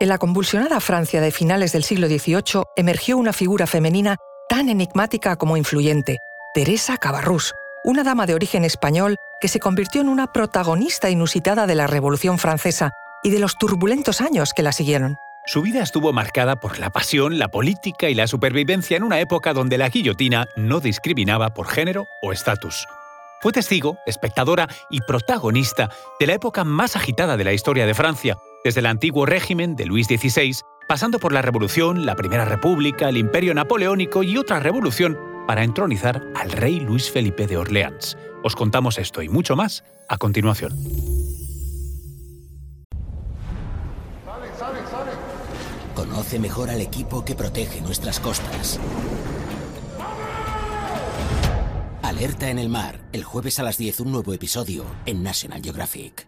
En la convulsionada Francia de finales del siglo XVIII emergió una figura femenina tan enigmática como influyente, Teresa Cabarrús, una dama de origen español que se convirtió en una protagonista inusitada de la Revolución Francesa y de los turbulentos años que la siguieron. Su vida estuvo marcada por la pasión, la política y la supervivencia en una época donde la guillotina no discriminaba por género o estatus. Fue testigo, espectadora y protagonista de la época más agitada de la historia de Francia, desde el antiguo régimen de Luis XVI, pasando por la Revolución, la Primera República, el Imperio Napoleónico y otra revolución para entronizar al rey Luis Felipe de Orleans. Os contamos esto y mucho más a continuación. Conoce mejor al equipo que protege nuestras costas. Alerta en el mar, el jueves a las 10 un nuevo episodio en National Geographic.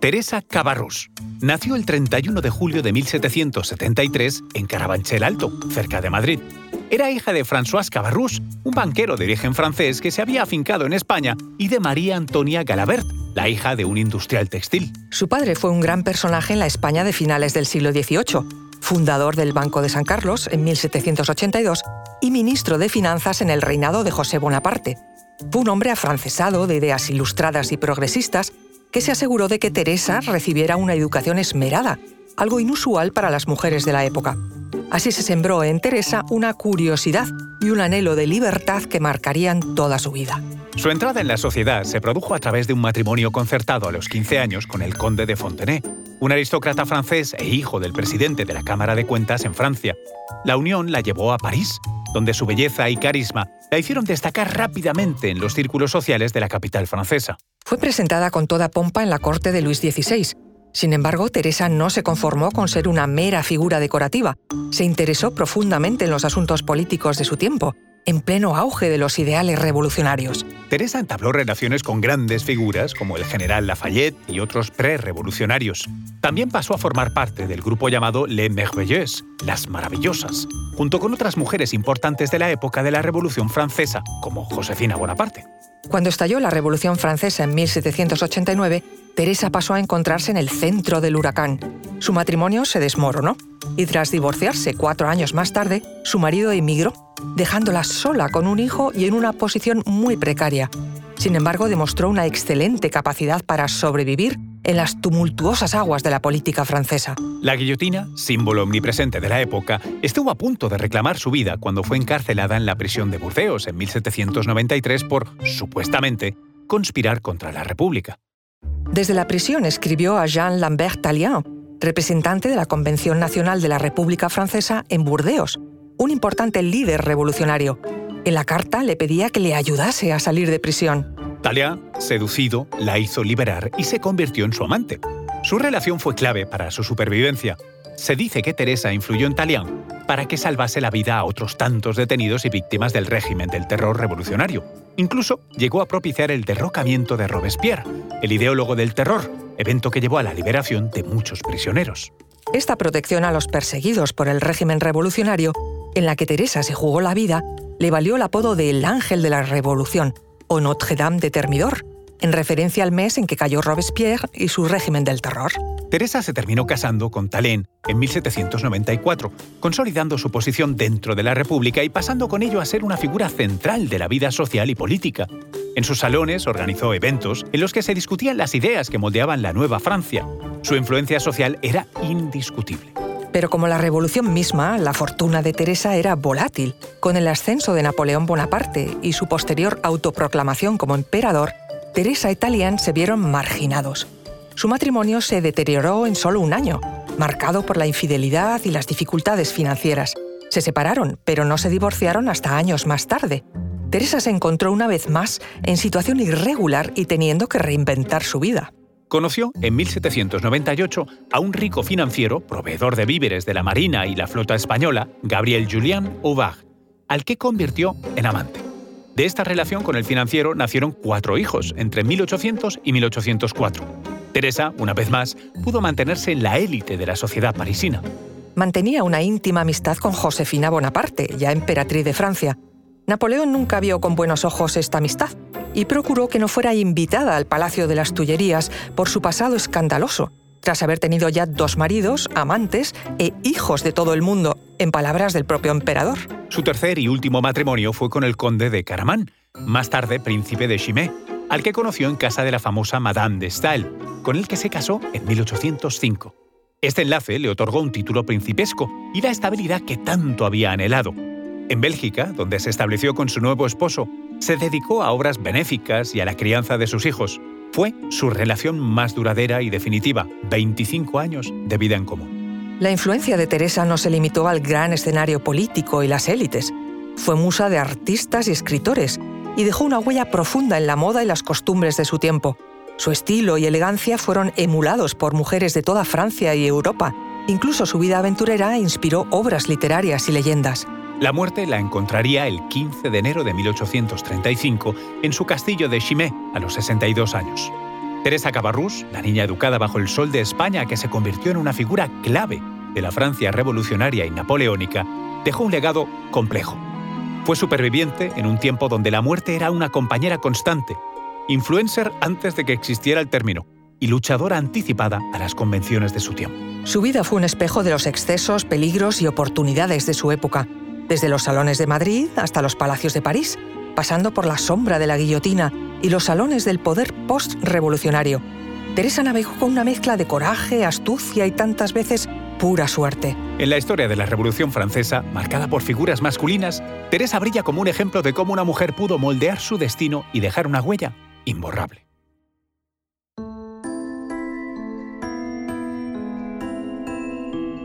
Teresa Cabarrús nació el 31 de julio de 1773 en Carabanchel Alto, cerca de Madrid. Era hija de François Cabarrús, un banquero de origen francés que se había afincado en España, y de María Antonia Galabert, la hija de un industrial textil. Su padre fue un gran personaje en la España de finales del siglo XVIII, fundador del Banco de San Carlos en 1782 y ministro de Finanzas en el reinado de José Bonaparte. Fue un hombre afrancesado de ideas ilustradas y progresistas que se aseguró de que Teresa recibiera una educación esmerada, algo inusual para las mujeres de la época. Así se sembró en Teresa una curiosidad y un anhelo de libertad que marcarían toda su vida. Su entrada en la sociedad se produjo a través de un matrimonio concertado a los 15 años con el conde de Fontenay, un aristócrata francés e hijo del presidente de la Cámara de Cuentas en Francia. La unión la llevó a París, donde su belleza y carisma la hicieron destacar rápidamente en los círculos sociales de la capital francesa. Fue presentada con toda pompa en la corte de Luis XVI, sin embargo, Teresa no se conformó con ser una mera figura decorativa. Se interesó profundamente en los asuntos políticos de su tiempo, en pleno auge de los ideales revolucionarios. Teresa entabló relaciones con grandes figuras como el general Lafayette y otros pre-revolucionarios. También pasó a formar parte del grupo llamado Les Merveilleuses, las Maravillosas, junto con otras mujeres importantes de la época de la Revolución Francesa, como Josefina Bonaparte. Cuando estalló la Revolución Francesa en 1789, Teresa pasó a encontrarse en el centro del huracán. Su matrimonio se desmoronó y tras divorciarse cuatro años más tarde, su marido emigró, dejándola sola con un hijo y en una posición muy precaria. Sin embargo, demostró una excelente capacidad para sobrevivir en las tumultuosas aguas de la política francesa. La guillotina, símbolo omnipresente de la época, estuvo a punto de reclamar su vida cuando fue encarcelada en la prisión de Burdeos en 1793 por, supuestamente, conspirar contra la República. Desde la prisión escribió a Jean Lambert Tallien, representante de la Convención Nacional de la República Francesa en Burdeos, un importante líder revolucionario. En la carta le pedía que le ayudase a salir de prisión. Talia, seducido, la hizo liberar y se convirtió en su amante. Su relación fue clave para su supervivencia. Se dice que Teresa influyó en Talián para que salvase la vida a otros tantos detenidos y víctimas del régimen del terror revolucionario. Incluso llegó a propiciar el derrocamiento de Robespierre, el ideólogo del terror, evento que llevó a la liberación de muchos prisioneros. Esta protección a los perseguidos por el régimen revolucionario, en la que Teresa se jugó la vida, le valió el apodo de El Ángel de la Revolución, o Notre Dame de Termidor, en referencia al mes en que cayó Robespierre y su régimen del terror. Teresa se terminó casando con Talén en 1794, consolidando su posición dentro de la República y pasando con ello a ser una figura central de la vida social y política. En sus salones organizó eventos en los que se discutían las ideas que moldeaban la nueva Francia. Su influencia social era indiscutible. Pero como la revolución misma, la fortuna de Teresa era volátil. Con el ascenso de Napoleón Bonaparte y su posterior autoproclamación como emperador, Teresa y Tallien se vieron marginados. Su matrimonio se deterioró en solo un año, marcado por la infidelidad y las dificultades financieras. Se separaron, pero no se divorciaron hasta años más tarde. Teresa se encontró una vez más en situación irregular y teniendo que reinventar su vida conoció en 1798 a un rico financiero, proveedor de víveres de la Marina y la flota española, Gabriel Julián Aubard, al que convirtió en amante. De esta relación con el financiero nacieron cuatro hijos, entre 1800 y 1804. Teresa, una vez más, pudo mantenerse en la élite de la sociedad parisina. Mantenía una íntima amistad con Josefina Bonaparte, ya emperatriz de Francia. Napoleón nunca vio con buenos ojos esta amistad y procuró que no fuera invitada al Palacio de las Tullerías por su pasado escandaloso, tras haber tenido ya dos maridos, amantes e hijos de todo el mundo, en palabras del propio emperador. Su tercer y último matrimonio fue con el conde de Caramán, más tarde príncipe de Chimay, al que conoció en casa de la famosa Madame de Staël, con el que se casó en 1805. Este enlace le otorgó un título principesco y la estabilidad que tanto había anhelado. En Bélgica, donde se estableció con su nuevo esposo, se dedicó a obras benéficas y a la crianza de sus hijos. Fue su relación más duradera y definitiva, 25 años de vida en común. La influencia de Teresa no se limitó al gran escenario político y las élites. Fue musa de artistas y escritores y dejó una huella profunda en la moda y las costumbres de su tiempo. Su estilo y elegancia fueron emulados por mujeres de toda Francia y Europa. Incluso su vida aventurera inspiró obras literarias y leyendas. La muerte la encontraría el 15 de enero de 1835 en su castillo de Chimay, a los 62 años. Teresa Cabarrús, la niña educada bajo el sol de España que se convirtió en una figura clave de la Francia revolucionaria y napoleónica, dejó un legado complejo. Fue superviviente en un tiempo donde la muerte era una compañera constante, influencer antes de que existiera el término y luchadora anticipada a las convenciones de su tiempo. Su vida fue un espejo de los excesos, peligros y oportunidades de su época desde los salones de Madrid hasta los palacios de París, pasando por la sombra de la guillotina y los salones del poder post-revolucionario. Teresa navegó con una mezcla de coraje, astucia y tantas veces pura suerte. En la historia de la Revolución Francesa, marcada por figuras masculinas, Teresa brilla como un ejemplo de cómo una mujer pudo moldear su destino y dejar una huella imborrable.